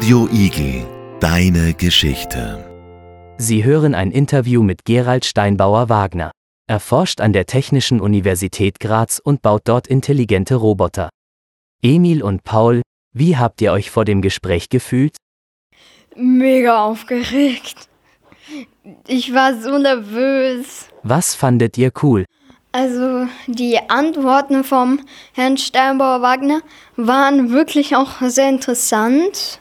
Radio Igel, deine Geschichte. Sie hören ein Interview mit Gerald Steinbauer-Wagner. Er forscht an der Technischen Universität Graz und baut dort intelligente Roboter. Emil und Paul, wie habt ihr euch vor dem Gespräch gefühlt? Mega aufgeregt. Ich war so nervös. Was fandet ihr cool? Also die Antworten vom Herrn Steinbauer-Wagner waren wirklich auch sehr interessant.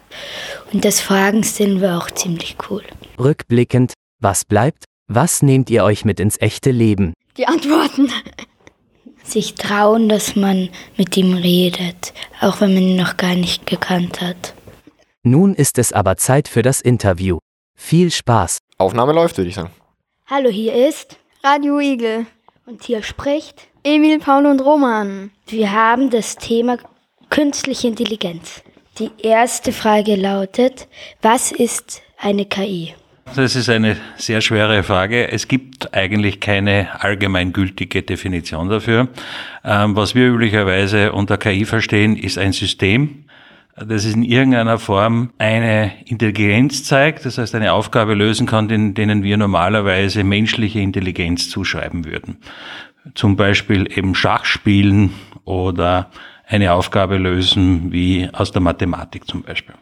Und das Fragenstil war auch ziemlich cool. Rückblickend, was bleibt? Was nehmt ihr euch mit ins echte Leben? Die Antworten. Sich trauen, dass man mit ihm redet, auch wenn man ihn noch gar nicht gekannt hat. Nun ist es aber Zeit für das Interview. Viel Spaß. Aufnahme läuft, würde ich sagen. Hallo, hier ist Radio Igel. Und hier spricht. Emil, Paul und Roman. Wir haben das Thema künstliche Intelligenz. Die erste Frage lautet, was ist eine KI? Das ist eine sehr schwere Frage. Es gibt eigentlich keine allgemeingültige Definition dafür. Ähm, was wir üblicherweise unter KI verstehen, ist ein System, das in irgendeiner Form eine Intelligenz zeigt, das heißt eine Aufgabe lösen kann, den, denen wir normalerweise menschliche Intelligenz zuschreiben würden. Zum Beispiel eben Schachspielen oder eine Aufgabe lösen wie aus der Mathematik zum Beispiel.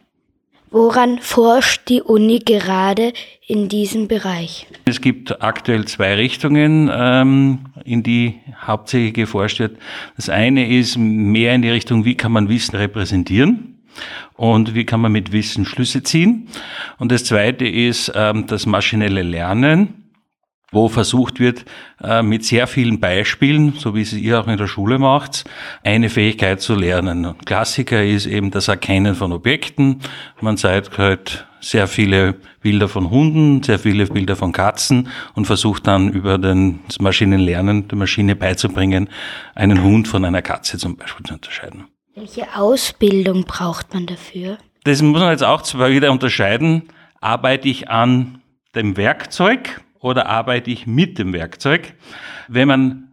Woran forscht die Uni gerade in diesem Bereich? Es gibt aktuell zwei Richtungen, ähm, in die hauptsächlich geforscht wird. Das eine ist mehr in die Richtung, wie kann man Wissen repräsentieren und wie kann man mit Wissen Schlüsse ziehen. Und das zweite ist ähm, das maschinelle Lernen wo versucht wird, äh, mit sehr vielen Beispielen, so wie es ihr auch in der Schule macht, eine Fähigkeit zu lernen. Klassiker ist eben das Erkennen von Objekten. Man zeigt halt sehr viele Bilder von Hunden, sehr viele Bilder von Katzen und versucht dann über den, das Maschinenlernen der Maschine beizubringen, einen Hund von einer Katze zum Beispiel zu unterscheiden. Welche Ausbildung braucht man dafür? Das muss man jetzt auch zwar wieder unterscheiden. Arbeite ich an dem Werkzeug oder arbeite ich mit dem Werkzeug? Wenn man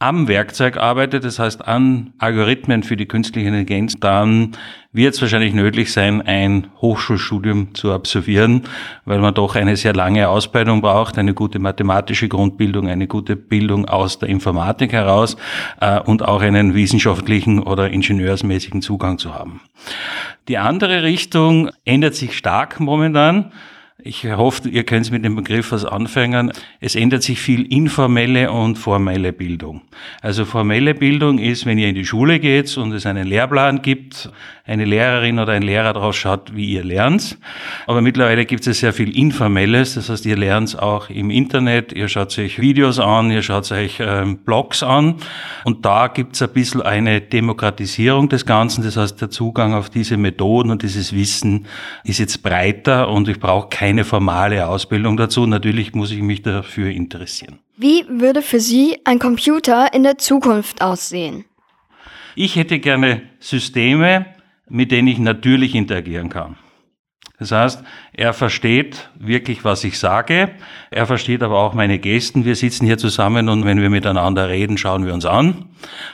am Werkzeug arbeitet, das heißt an Algorithmen für die künstliche Intelligenz, dann wird es wahrscheinlich nötig sein, ein Hochschulstudium zu absolvieren, weil man doch eine sehr lange Ausbildung braucht, eine gute mathematische Grundbildung, eine gute Bildung aus der Informatik heraus äh, und auch einen wissenschaftlichen oder ingenieursmäßigen Zugang zu haben. Die andere Richtung ändert sich stark momentan. Ich hoffe, ihr könnt mit dem Begriff was anfangen. Es ändert sich viel informelle und formelle Bildung. Also formelle Bildung ist, wenn ihr in die Schule geht und es einen Lehrplan gibt, eine Lehrerin oder ein Lehrer drauf schaut, wie ihr lernt. Aber mittlerweile gibt es sehr viel Informelles. Das heißt, ihr lernt auch im Internet, ihr schaut euch Videos an, ihr schaut euch ähm, Blogs an. Und da gibt es ein bisschen eine Demokratisierung des Ganzen. Das heißt, der Zugang auf diese Methoden und dieses Wissen ist jetzt breiter und ich brauche keine keine formale Ausbildung dazu. Natürlich muss ich mich dafür interessieren. Wie würde für Sie ein Computer in der Zukunft aussehen? Ich hätte gerne Systeme, mit denen ich natürlich interagieren kann. Das heißt, er versteht wirklich, was ich sage. Er versteht aber auch meine Gesten. Wir sitzen hier zusammen und wenn wir miteinander reden, schauen wir uns an.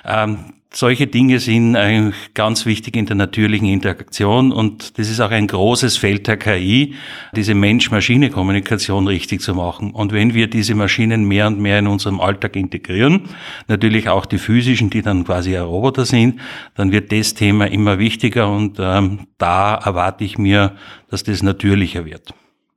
Ähm, solche Dinge sind eigentlich ganz wichtig in der natürlichen Interaktion und das ist auch ein großes Feld der KI, diese Mensch-Maschine-Kommunikation richtig zu machen. Und wenn wir diese Maschinen mehr und mehr in unserem Alltag integrieren, natürlich auch die physischen, die dann quasi Roboter sind, dann wird das Thema immer wichtiger und ähm, da erwarte ich mir, dass das natürlicher wird.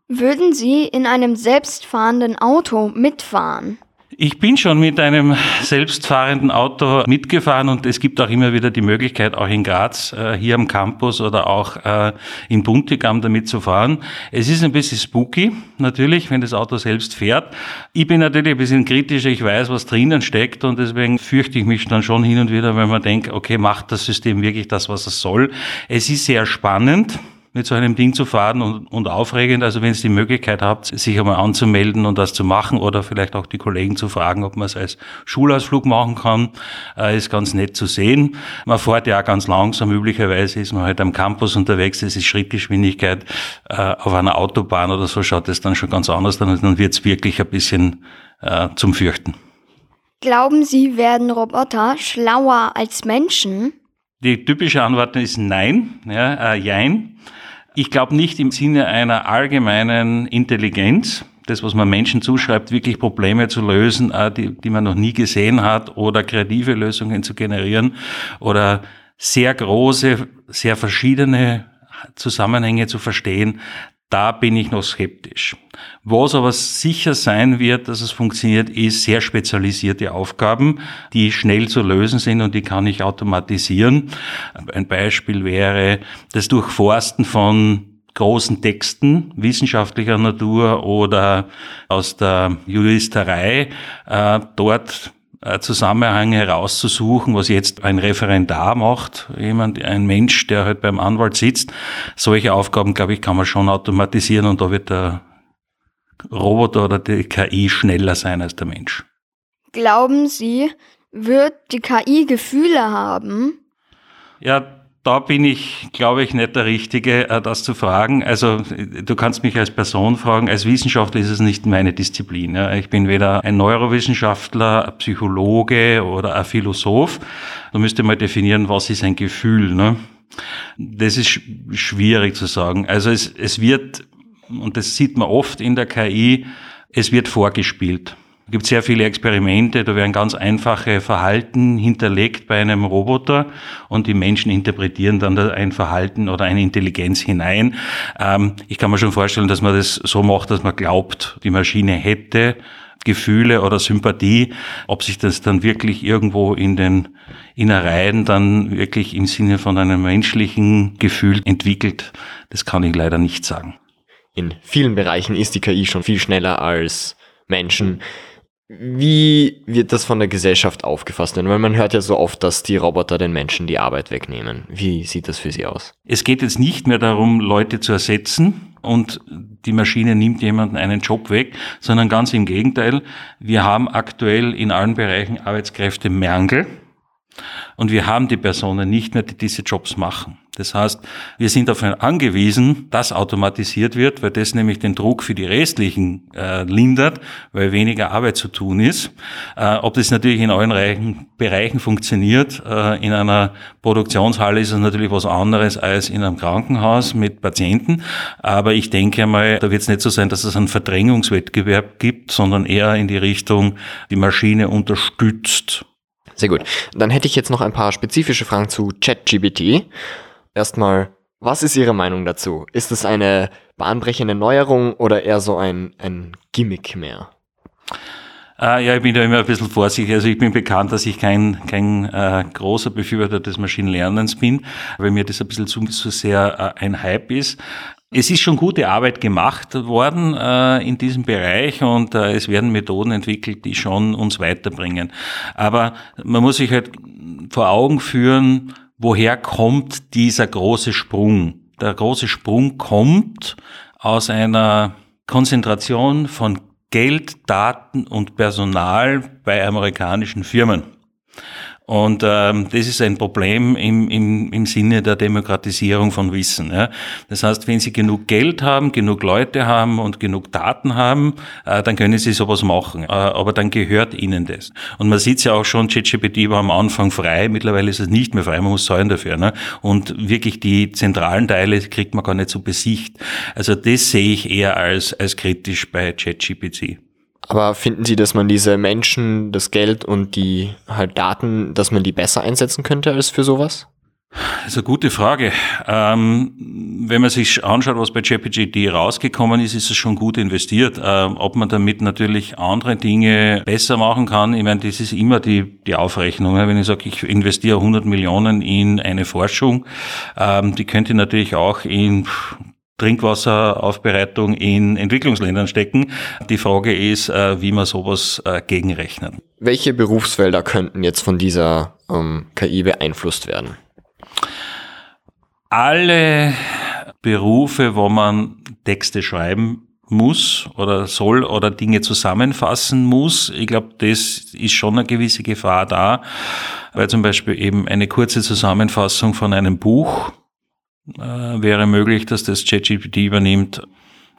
Würden Sie in einem selbstfahrenden Auto mitfahren? Ich bin schon mit einem selbstfahrenden Auto mitgefahren und es gibt auch immer wieder die Möglichkeit, auch in Graz, äh, hier am Campus oder auch äh, in Buntigam damit zu fahren. Es ist ein bisschen spooky, natürlich, wenn das Auto selbst fährt. Ich bin natürlich ein bisschen kritischer, ich weiß, was drinnen steckt und deswegen fürchte ich mich dann schon hin und wieder, wenn man denkt, okay, macht das System wirklich das, was es soll. Es ist sehr spannend mit so einem Ding zu fahren und, und aufregend. Also wenn ihr die Möglichkeit habt, sich einmal anzumelden und das zu machen oder vielleicht auch die Kollegen zu fragen, ob man es als Schulausflug machen kann, äh, ist ganz nett zu sehen. Man fährt ja auch ganz langsam. Üblicherweise ist man halt am Campus unterwegs. Das ist Schrittgeschwindigkeit. Äh, auf einer Autobahn oder so schaut es dann schon ganz anders an. Dann wird es wirklich ein bisschen äh, zum Fürchten. Glauben Sie, werden Roboter schlauer als Menschen? Die typische Antwort ist nein, ja, äh, jein. Ich glaube nicht im Sinne einer allgemeinen Intelligenz, das, was man Menschen zuschreibt, wirklich Probleme zu lösen, äh, die, die man noch nie gesehen hat oder kreative Lösungen zu generieren oder sehr große, sehr verschiedene Zusammenhänge zu verstehen, da bin ich noch skeptisch. Was aber sicher sein wird, dass es funktioniert, ist sehr spezialisierte Aufgaben, die schnell zu lösen sind und die kann ich automatisieren. Ein Beispiel wäre das Durchforsten von großen Texten wissenschaftlicher Natur oder aus der Juristerei, äh, dort äh, Zusammenhänge herauszusuchen, was jetzt ein Referendar macht, jemand, ein Mensch, der halt beim Anwalt sitzt. Solche Aufgaben, glaube ich, kann man schon automatisieren und da wird der Roboter oder die KI schneller sein als der Mensch. Glauben Sie, wird die KI Gefühle haben? Ja, da bin ich, glaube ich, nicht der Richtige, äh, das zu fragen. Also du kannst mich als Person fragen, als Wissenschaftler ist es nicht meine Disziplin. Ich bin weder ein Neurowissenschaftler, ein Psychologe oder ein Philosoph. Da müsste man definieren, was ist ein Gefühl. Ne? Das ist schwierig zu sagen. Also es, es wird, und das sieht man oft in der KI, es wird vorgespielt. Es gibt sehr viele Experimente, da werden ganz einfache Verhalten hinterlegt bei einem Roboter und die Menschen interpretieren dann ein Verhalten oder eine Intelligenz hinein. Ähm, ich kann mir schon vorstellen, dass man das so macht, dass man glaubt, die Maschine hätte Gefühle oder Sympathie. Ob sich das dann wirklich irgendwo in den Innereien dann wirklich im Sinne von einem menschlichen Gefühl entwickelt, das kann ich leider nicht sagen. In vielen Bereichen ist die KI schon viel schneller als Menschen. Wie wird das von der Gesellschaft aufgefasst? Denn weil man hört ja so oft, dass die Roboter den Menschen die Arbeit wegnehmen. Wie sieht das für Sie aus? Es geht jetzt nicht mehr darum, Leute zu ersetzen und die Maschine nimmt jemanden einen Job weg, sondern ganz im Gegenteil. Wir haben aktuell in allen Bereichen Arbeitskräftemangel und wir haben die Personen nicht mehr, die diese Jobs machen. Das heißt, wir sind dafür angewiesen, dass automatisiert wird, weil das nämlich den Druck für die restlichen äh, lindert, weil weniger Arbeit zu tun ist. Äh, ob das natürlich in allen Reichen, Bereichen funktioniert, äh, in einer Produktionshalle ist es natürlich was anderes als in einem Krankenhaus mit Patienten. Aber ich denke einmal, da wird es nicht so sein, dass es einen Verdrängungswettbewerb gibt, sondern eher in die Richtung, die Maschine unterstützt. Sehr gut. Dann hätte ich jetzt noch ein paar spezifische Fragen zu ChatGBT. Erstmal, was ist Ihre Meinung dazu? Ist es eine bahnbrechende Neuerung oder eher so ein, ein Gimmick mehr? Äh, ja, ich bin da immer ein bisschen vorsichtig. Also ich bin bekannt, dass ich kein, kein äh, großer Befürworter des Maschinenlernens bin, weil mir das ein bisschen zu, zu sehr äh, ein Hype ist. Es ist schon gute Arbeit gemacht worden äh, in diesem Bereich und äh, es werden Methoden entwickelt, die schon uns weiterbringen. Aber man muss sich halt vor Augen führen, woher kommt dieser große Sprung? Der große Sprung kommt aus einer Konzentration von Geld, Daten und Personal bei amerikanischen Firmen. Und ähm, das ist ein Problem im, im, im Sinne der Demokratisierung von Wissen. Ja. Das heißt, wenn Sie genug Geld haben, genug Leute haben und genug Daten haben, äh, dann können Sie sowas machen. Äh, aber dann gehört Ihnen das. Und man sieht ja auch schon, ChatGPT war am Anfang frei, mittlerweile ist es nicht mehr frei, man muss zahlen dafür. Ne? Und wirklich die zentralen Teile kriegt man gar nicht so besicht. Also das sehe ich eher als, als kritisch bei ChatGPT. Aber finden Sie, dass man diese Menschen, das Geld und die halt Daten, dass man die besser einsetzen könnte als für sowas? Das ist eine gute Frage. Ähm, wenn man sich anschaut, was bei JPGD rausgekommen ist, ist es schon gut investiert. Ähm, ob man damit natürlich andere Dinge besser machen kann, ich meine, das ist immer die, die Aufrechnung. Wenn ich sage, ich investiere 100 Millionen in eine Forschung, ähm, die könnte natürlich auch in Trinkwasseraufbereitung in Entwicklungsländern stecken. Die Frage ist, äh, wie man sowas äh, gegenrechnet. Welche Berufsfelder könnten jetzt von dieser ähm, KI beeinflusst werden? Alle Berufe, wo man Texte schreiben muss oder soll oder Dinge zusammenfassen muss. Ich glaube, das ist schon eine gewisse Gefahr da, weil zum Beispiel eben eine kurze Zusammenfassung von einem Buch äh, wäre möglich, dass das ChatGPT übernimmt.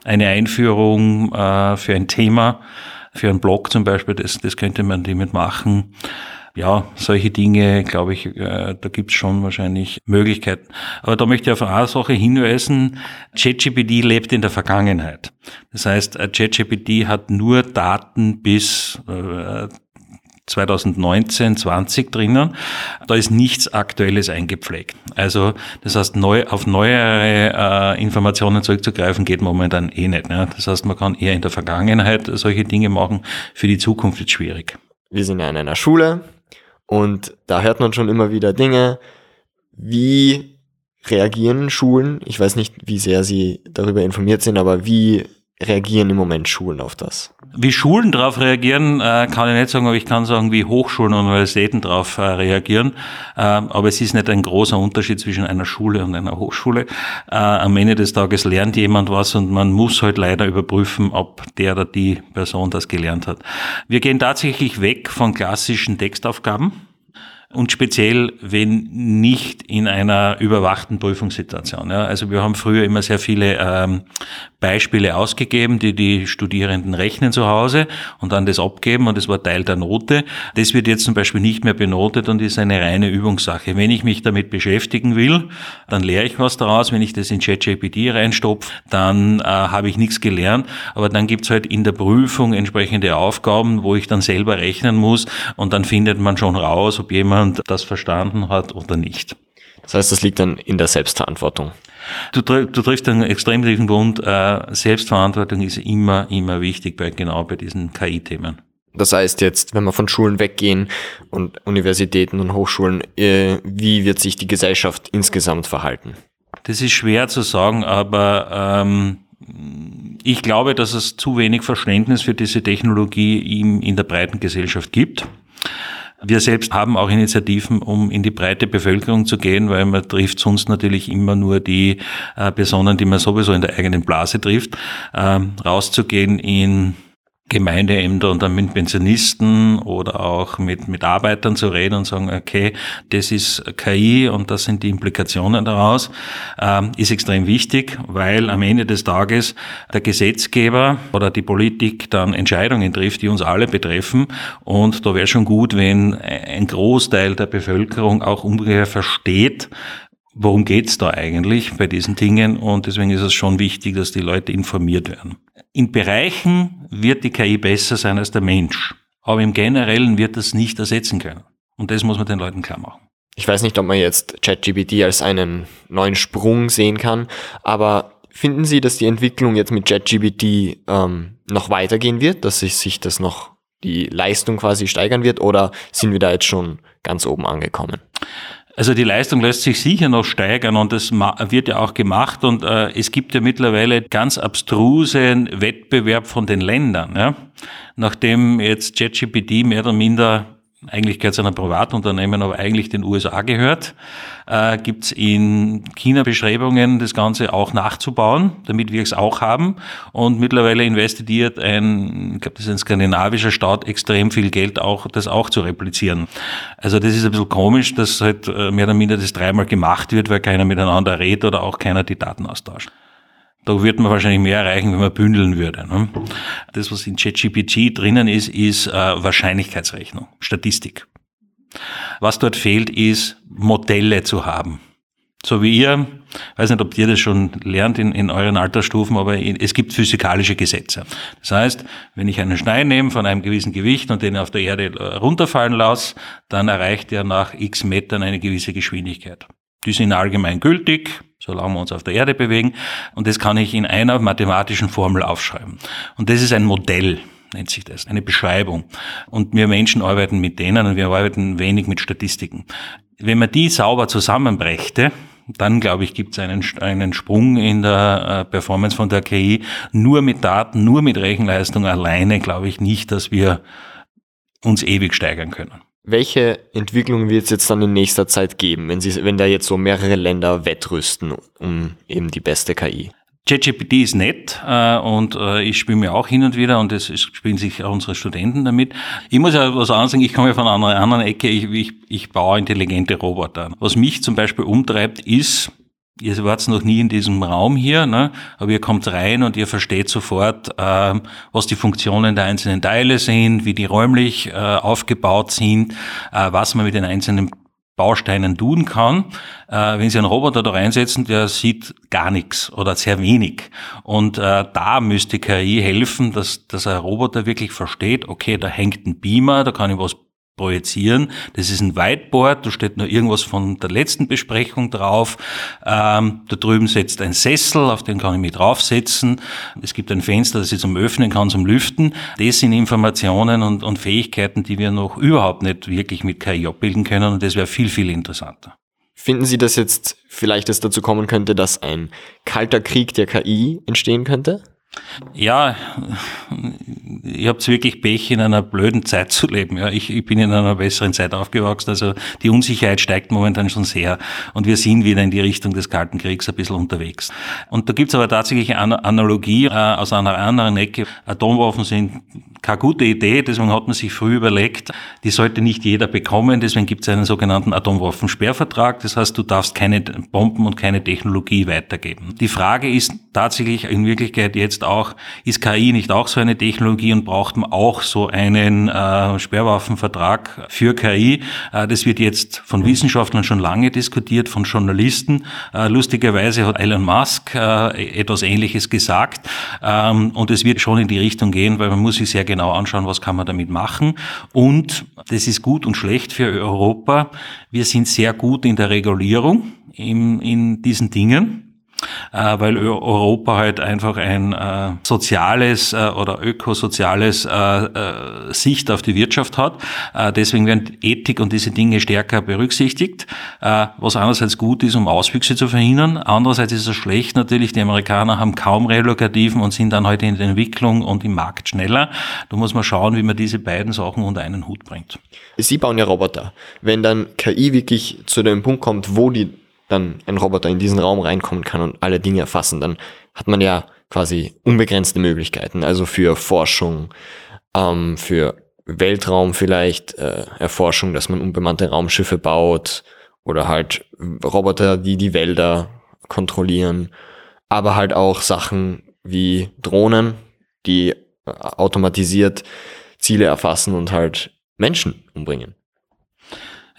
Eine Einführung äh, für ein Thema, für einen Blog zum Beispiel, das, das könnte man damit machen. Ja, solche Dinge, glaube ich, äh, da gibt es schon wahrscheinlich Möglichkeiten. Aber da möchte ich auf eine Sache hinweisen. ChatGPT lebt in der Vergangenheit. Das heißt, ChatGPT hat nur Daten bis äh, 2019, 20 drinnen. Da ist nichts Aktuelles eingepflegt. Also das heißt, neu, auf neuere äh, Informationen zurückzugreifen geht momentan eh nicht. Ne? Das heißt, man kann eher in der Vergangenheit solche Dinge machen. Für die Zukunft ist schwierig. Wir sind ja in einer Schule und da hört man schon immer wieder Dinge. Wie reagieren Schulen? Ich weiß nicht, wie sehr Sie darüber informiert sind, aber wie reagieren im Moment Schulen auf das? Wie Schulen darauf reagieren, äh, kann ich nicht sagen, aber ich kann sagen, wie Hochschulen und Universitäten darauf äh, reagieren. Ähm, aber es ist nicht ein großer Unterschied zwischen einer Schule und einer Hochschule. Äh, am Ende des Tages lernt jemand was und man muss halt leider überprüfen, ob der oder die Person das gelernt hat. Wir gehen tatsächlich weg von klassischen Textaufgaben und speziell, wenn nicht in einer überwachten Prüfungssituation. Ja. Also wir haben früher immer sehr viele ähm, Beispiele ausgegeben, die die Studierenden rechnen zu Hause und dann das abgeben und das war Teil der Note. Das wird jetzt zum Beispiel nicht mehr benotet und ist eine reine Übungssache. Wenn ich mich damit beschäftigen will, dann lehre ich was daraus. Wenn ich das in ChatGPT reinstopfe, dann äh, habe ich nichts gelernt. Aber dann gibt's halt in der Prüfung entsprechende Aufgaben, wo ich dann selber rechnen muss und dann findet man schon raus, ob jemand jemand das verstanden hat oder nicht. Das heißt, das liegt dann in der Selbstverantwortung. Du, du triffst einen extrem tiefen Punkt. Äh, Selbstverantwortung ist immer, immer wichtig bei genau bei diesen KI-Themen. Das heißt jetzt, wenn wir von Schulen weggehen und Universitäten und Hochschulen, äh, wie wird sich die Gesellschaft insgesamt verhalten? Das ist schwer zu sagen, aber ähm, ich glaube, dass es zu wenig Verständnis für diese Technologie in, in der breiten Gesellschaft gibt. Wir selbst haben auch Initiativen, um in die breite Bevölkerung zu gehen, weil man trifft sonst natürlich immer nur die äh, Personen, die man sowieso in der eigenen Blase trifft, ähm, rauszugehen in Gemeindeämter und dann mit Pensionisten oder auch mit Mitarbeitern zu reden und sagen, okay, das ist KI und das sind die Implikationen daraus, ähm, ist extrem wichtig, weil am Ende des Tages der Gesetzgeber oder die Politik dann Entscheidungen trifft, die uns alle betreffen. Und da wäre schon gut, wenn ein Großteil der Bevölkerung auch ungefähr versteht, worum geht's da eigentlich bei diesen Dingen und deswegen ist es schon wichtig, dass die Leute informiert werden. In Bereichen wird die KI besser sein als der Mensch, aber im Generellen wird das nicht ersetzen können. Und das muss man den Leuten klar machen. Ich weiß nicht, ob man jetzt ChatGPT als einen neuen Sprung sehen kann, aber finden Sie, dass die Entwicklung jetzt mit ChatGPT ähm, noch weitergehen wird, dass sich, sich das noch die Leistung quasi steigern wird oder sind wir da jetzt schon ganz oben angekommen? Also die Leistung lässt sich sicher noch steigern und das wird ja auch gemacht und äh, es gibt ja mittlerweile ganz abstrusen Wettbewerb von den Ländern. Ja? Nachdem jetzt ChatGPT mehr oder minder eigentlich gehört es einem Privatunternehmen, aber eigentlich den USA gehört, äh, gibt es in China Bestrebungen, das Ganze auch nachzubauen, damit wir es auch haben. Und mittlerweile investiert ein, ich glaube, das ist ein skandinavischer Staat, extrem viel Geld, auch das auch zu replizieren. Also das ist ein bisschen komisch, dass halt äh, mehr oder minder das dreimal gemacht wird, weil keiner miteinander redet oder auch keiner die Daten austauscht. Da wird man wahrscheinlich mehr erreichen, wenn man bündeln würde. Ne? Das, was in ChatGPT drinnen ist, ist äh, Wahrscheinlichkeitsrechnung, Statistik. Was dort fehlt, ist Modelle zu haben. So wie ihr, weiß nicht, ob ihr das schon lernt in, in euren Altersstufen, aber es gibt physikalische Gesetze. Das heißt, wenn ich einen Stein nehme von einem gewissen Gewicht und den auf der Erde äh, runterfallen lasse, dann erreicht er nach x Metern eine gewisse Geschwindigkeit. Die sind allgemein gültig, solange wir uns auf der Erde bewegen. Und das kann ich in einer mathematischen Formel aufschreiben. Und das ist ein Modell nennt sich das, eine Beschreibung. Und wir Menschen arbeiten mit denen und wir arbeiten wenig mit Statistiken. Wenn man die sauber zusammenbrächte, dann glaube ich, gibt es einen, einen Sprung in der äh, Performance von der KI. Nur mit Daten, nur mit Rechenleistung alleine glaube ich nicht, dass wir uns ewig steigern können. Welche Entwicklung wird es jetzt dann in nächster Zeit geben, wenn, Sie, wenn da jetzt so mehrere Länder wettrüsten um eben die beste KI? ChatGPT ist nett äh, und äh, ich spiele mir auch hin und wieder und es spielen sich auch unsere Studenten damit. Ich muss ja was sagen, ich komme ja von einer anderen Ecke, ich, ich, ich baue intelligente Roboter. Was mich zum Beispiel umtreibt, ist ihr wart noch nie in diesem Raum hier, ne? aber ihr kommt rein und ihr versteht sofort, äh, was die Funktionen der einzelnen Teile sind, wie die räumlich äh, aufgebaut sind, äh, was man mit den einzelnen Bausteinen tun kann. Äh, wenn Sie einen Roboter da reinsetzen, der sieht gar nichts oder sehr wenig. Und äh, da müsste KI helfen, dass, dass ein Roboter wirklich versteht, okay, da hängt ein Beamer, da kann ich was projizieren. Das ist ein Whiteboard, da steht nur irgendwas von der letzten Besprechung drauf. Ähm, da drüben sitzt ein Sessel, auf den kann ich mich draufsetzen. Es gibt ein Fenster, das ich zum Öffnen kann, zum Lüften. Das sind Informationen und, und Fähigkeiten, die wir noch überhaupt nicht wirklich mit KI abbilden können und das wäre viel, viel interessanter. Finden Sie, dass jetzt vielleicht es dazu kommen könnte, dass ein kalter Krieg der KI entstehen könnte? Ja, ihr habt wirklich Pech, in einer blöden Zeit zu leben. Ja, ich, ich bin in einer besseren Zeit aufgewachsen. Also die Unsicherheit steigt momentan schon sehr. Und wir sind wieder in die Richtung des Kalten Kriegs ein bisschen unterwegs. Und da gibt's aber tatsächlich eine Analogie äh, aus einer anderen Ecke. Atomwaffen sind keine gute Idee, deswegen hat man sich früh überlegt, die sollte nicht jeder bekommen, deswegen gibt es einen sogenannten Atomwaffensperrvertrag, das heißt, du darfst keine Bomben und keine Technologie weitergeben. Die Frage ist tatsächlich in Wirklichkeit jetzt auch, ist KI nicht auch so eine Technologie und braucht man auch so einen äh, Sperrwaffenvertrag für KI? Äh, das wird jetzt von Wissenschaftlern schon lange diskutiert, von Journalisten. Äh, lustigerweise hat Elon Musk äh, etwas Ähnliches gesagt ähm, und es wird schon in die Richtung gehen, weil man muss sich sehr genau anschauen, was kann man damit machen. Und das ist gut und schlecht für Europa. Wir sind sehr gut in der Regulierung in, in diesen Dingen äh, weil Europa halt einfach ein äh, soziales äh, oder ökosoziales äh, äh, Sicht auf die Wirtschaft hat. Äh, deswegen werden Ethik und diese Dinge stärker berücksichtigt, was einerseits gut ist, um Auswüchse zu verhindern. Andererseits ist es schlecht natürlich, die Amerikaner haben kaum Relokativen und sind dann heute halt in der Entwicklung und im Markt schneller. Da muss man schauen, wie man diese beiden Sachen unter einen Hut bringt. Sie bauen ja Roboter. Wenn dann KI wirklich zu dem Punkt kommt, wo die dann ein Roboter in diesen Raum reinkommen kann und alle Dinge erfassen, dann hat man ja quasi unbegrenzte Möglichkeiten. Also für Forschung, ähm, für Weltraum vielleicht, äh, Erforschung, dass man unbemannte Raumschiffe baut oder halt Roboter, die die Wälder kontrollieren, aber halt auch Sachen wie Drohnen, die äh, automatisiert Ziele erfassen und halt Menschen umbringen.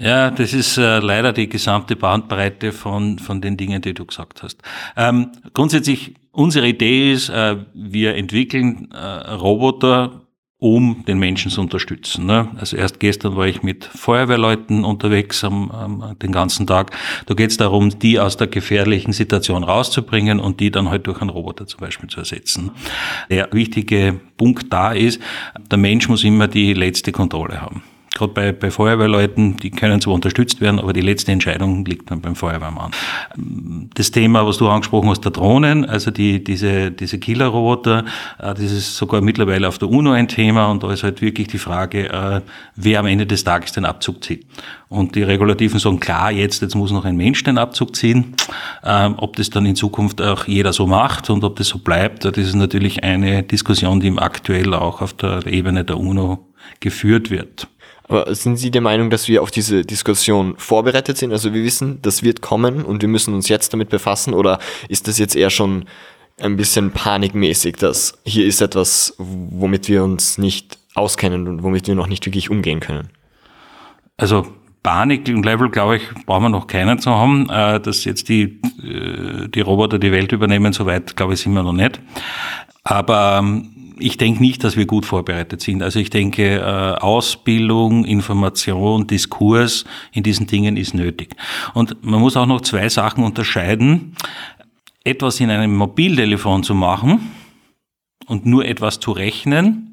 Ja, das ist äh, leider die gesamte Bandbreite von, von den Dingen, die du gesagt hast. Ähm, grundsätzlich, unsere Idee ist, äh, wir entwickeln äh, Roboter, um den Menschen zu unterstützen. Ne? Also erst gestern war ich mit Feuerwehrleuten unterwegs am, am den ganzen Tag. Da geht es darum, die aus der gefährlichen Situation rauszubringen und die dann halt durch einen Roboter zum Beispiel zu ersetzen. Der wichtige Punkt da ist, der Mensch muss immer die letzte Kontrolle haben gerade bei, bei Feuerwehrleuten, die können zwar unterstützt werden, aber die letzte Entscheidung liegt dann beim Feuerwehrmann. Das Thema, was du angesprochen hast, der Drohnen, also die, diese, diese Killerroboter, äh, das ist sogar mittlerweile auf der UNO ein Thema und da ist halt wirklich die Frage, äh, wer am Ende des Tages den Abzug zieht. Und die Regulativen sagen, klar, jetzt, jetzt muss noch ein Mensch den Abzug ziehen. Ähm, ob das dann in Zukunft auch jeder so macht und ob das so bleibt, das ist natürlich eine Diskussion, die aktuell auch auf der Ebene der UNO geführt wird. Aber sind Sie der Meinung, dass wir auf diese Diskussion vorbereitet sind? Also wir wissen, das wird kommen und wir müssen uns jetzt damit befassen oder ist das jetzt eher schon ein bisschen panikmäßig, dass hier ist etwas, womit wir uns nicht auskennen und womit wir noch nicht wirklich umgehen können? Also Panik-Level, glaube ich, brauchen wir noch keinen zu haben. Äh, dass jetzt die, äh, die Roboter die Welt übernehmen, soweit, glaube ich, sind wir noch nicht. Aber ähm, ich denke nicht, dass wir gut vorbereitet sind. Also ich denke, äh, Ausbildung, Information, Diskurs in diesen Dingen ist nötig. Und man muss auch noch zwei Sachen unterscheiden. Etwas in einem Mobiltelefon zu machen und nur etwas zu rechnen,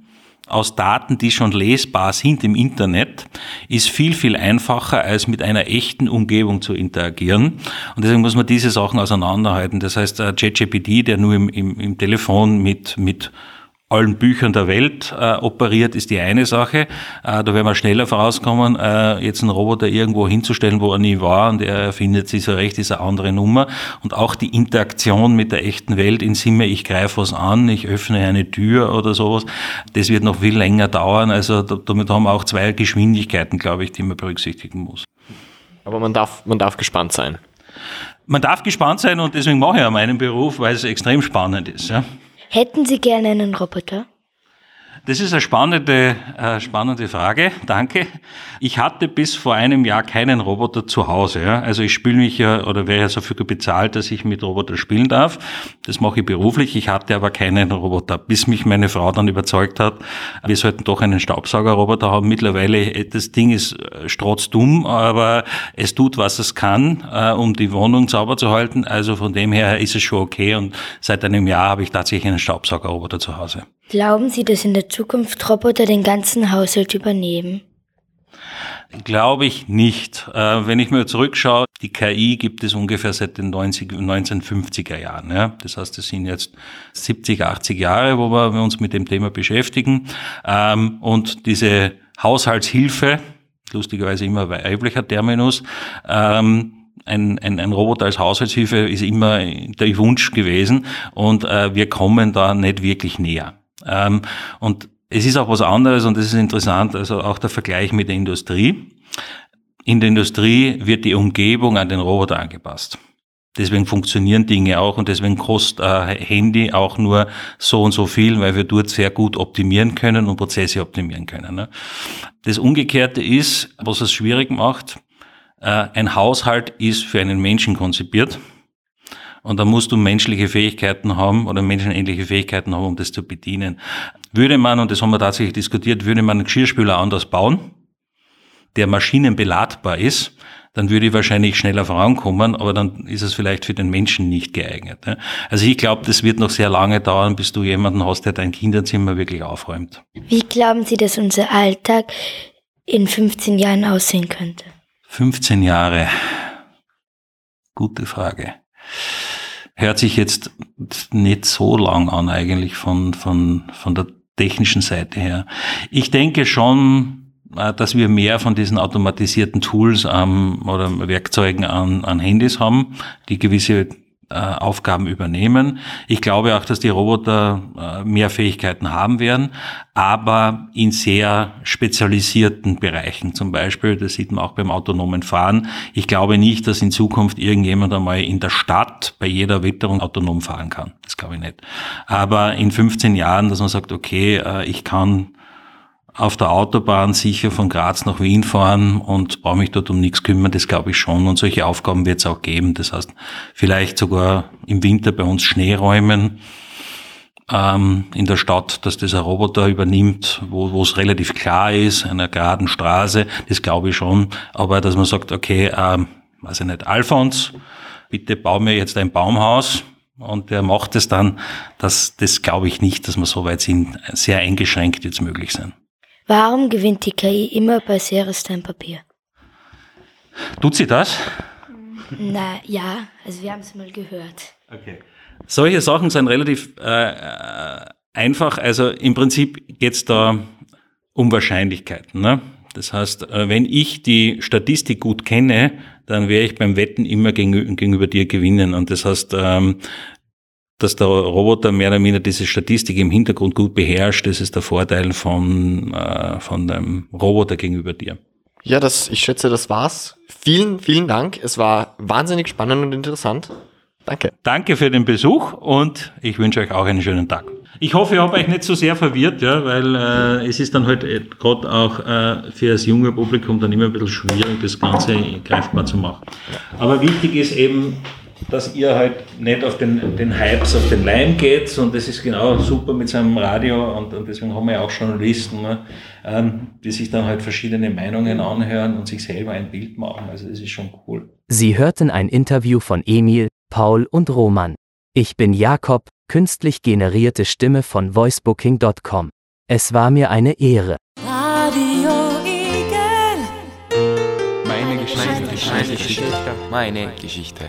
aus Daten, die schon lesbar sind im Internet, ist viel, viel einfacher, als mit einer echten Umgebung zu interagieren. Und deswegen muss man diese Sachen auseinanderhalten. Das heißt, ChatGPT, der nur im, im, im Telefon mit, mit allen Büchern der Welt äh, operiert, ist die eine Sache. Äh, da werden wir schneller vorauskommen. Äh, jetzt einen Roboter irgendwo hinzustellen, wo er nie war und er findet sich so recht, ist eine andere Nummer. Und auch die Interaktion mit der echten Welt in Sinne, ich greife was an, ich öffne eine Tür oder sowas, das wird noch viel länger dauern. Also damit haben wir auch zwei Geschwindigkeiten, glaube ich, die man berücksichtigen muss. Aber man darf, man darf gespannt sein. Man darf gespannt sein und deswegen mache ich ja meinen Beruf, weil es extrem spannend ist. Ja. Hätten Sie gerne einen Roboter? Das ist eine spannende, äh, spannende Frage. Danke. Ich hatte bis vor einem Jahr keinen Roboter zu Hause. Ja. Also ich spiele mich ja oder wäre ja so viel bezahlt, dass ich mit Roboter spielen darf. Das mache ich beruflich. Ich hatte aber keinen Roboter, bis mich meine Frau dann überzeugt hat, wir sollten doch einen Staubsaugerroboter haben. Mittlerweile, äh, das Ding ist äh, strotzdumm, aber es tut, was es kann, äh, um die Wohnung sauber zu halten. Also von dem her ist es schon okay. Und seit einem Jahr habe ich tatsächlich einen Staubsaugerroboter zu Hause. Glauben Sie, dass in der Zukunft Roboter den ganzen Haushalt übernehmen? Glaube ich nicht. Äh, wenn ich mir zurückschaue, die KI gibt es ungefähr seit den 90, 1950er Jahren. Ja? Das heißt, es sind jetzt 70, 80 Jahre, wo wir uns mit dem Thema beschäftigen. Ähm, und diese Haushaltshilfe, lustigerweise immer weiblicher Terminus, ähm, ein, ein, ein Roboter als Haushaltshilfe ist immer der Wunsch gewesen und äh, wir kommen da nicht wirklich näher. Ähm, und es ist auch was anderes und das ist interessant, also auch der Vergleich mit der Industrie. In der Industrie wird die Umgebung an den Roboter angepasst. Deswegen funktionieren Dinge auch und deswegen kostet ein Handy auch nur so und so viel, weil wir dort sehr gut optimieren können und Prozesse optimieren können. Ne? Das Umgekehrte ist, was es schwierig macht, äh, ein Haushalt ist für einen Menschen konzipiert und da musst du menschliche Fähigkeiten haben oder menschenähnliche Fähigkeiten haben, um das zu bedienen. Würde man, und das haben wir tatsächlich diskutiert, würde man einen Geschirrspüler anders bauen, der maschinenbeladbar ist, dann würde ich wahrscheinlich schneller vorankommen, aber dann ist es vielleicht für den Menschen nicht geeignet. Also ich glaube, das wird noch sehr lange dauern, bis du jemanden hast, der dein Kinderzimmer wirklich aufräumt. Wie glauben Sie, dass unser Alltag in 15 Jahren aussehen könnte? 15 Jahre. Gute Frage hört sich jetzt nicht so lang an eigentlich von, von, von der technischen Seite her. Ich denke schon, äh, dass wir mehr von diesen automatisierten Tools ähm, oder Werkzeugen an, an Handys haben, die gewisse Aufgaben übernehmen. Ich glaube auch, dass die Roboter äh, mehr Fähigkeiten haben werden, aber in sehr spezialisierten Bereichen zum Beispiel. Das sieht man auch beim autonomen Fahren. Ich glaube nicht, dass in Zukunft irgendjemand einmal in der Stadt bei jeder Witterung autonom fahren kann. Das glaube ich nicht. Aber in 15 Jahren, dass man sagt, okay, äh, ich kann auf der Autobahn sicher von Graz nach Wien fahren und brauche mich dort um nichts kümmern, das glaube ich schon. Und solche Aufgaben wird es auch geben. Das heißt, vielleicht sogar im Winter bei uns Schnee räumen ähm, in der Stadt, dass das ein Roboter übernimmt, wo es relativ klar ist, einer geraden Straße, das glaube ich schon. Aber dass man sagt, okay, ähm, weiß ich nicht, Alfons, bitte bau mir jetzt ein Baumhaus, und der macht es dann, das, das glaube ich nicht, dass wir so weit sind, sehr eingeschränkt jetzt möglich sein. Warum gewinnt die KI immer bei Papier? Tut sie das? Na ja, also wir haben es mal gehört. Okay. Solche Sachen sind relativ äh, äh einfach. Also im Prinzip geht es da um Wahrscheinlichkeiten. Ne? Das heißt, äh, wenn ich die Statistik gut kenne, dann werde ich beim Wetten immer gegenüber dir gewinnen. Und das heißt, ähm, dass der Roboter mehr oder weniger diese Statistik im Hintergrund gut beherrscht. Das ist der Vorteil von, äh, von dem Roboter gegenüber dir. Ja, das, ich schätze, das war's. Vielen, vielen Dank. Es war wahnsinnig spannend und interessant. Danke. Danke für den Besuch und ich wünsche euch auch einen schönen Tag. Ich hoffe, ich habe euch nicht so sehr verwirrt, ja, weil äh, es ist dann halt äh, gerade auch äh, für das junge Publikum dann immer ein bisschen schwierig, das Ganze greifbar zu machen. Aber wichtig ist eben, dass ihr halt nicht auf den, den Hypes, auf den Leim geht und das ist genau super mit seinem Radio und, und deswegen haben wir ja auch Journalisten, ne, ähm, die sich dann halt verschiedene Meinungen anhören und sich selber ein Bild machen. Also das ist schon cool. Sie hörten ein Interview von Emil, Paul und Roman. Ich bin Jakob, künstlich generierte Stimme von voicebooking.com. Es war mir eine Ehre. Radio Igel. Meine Geschichte. Meine Geschichte. Meine Geschichte.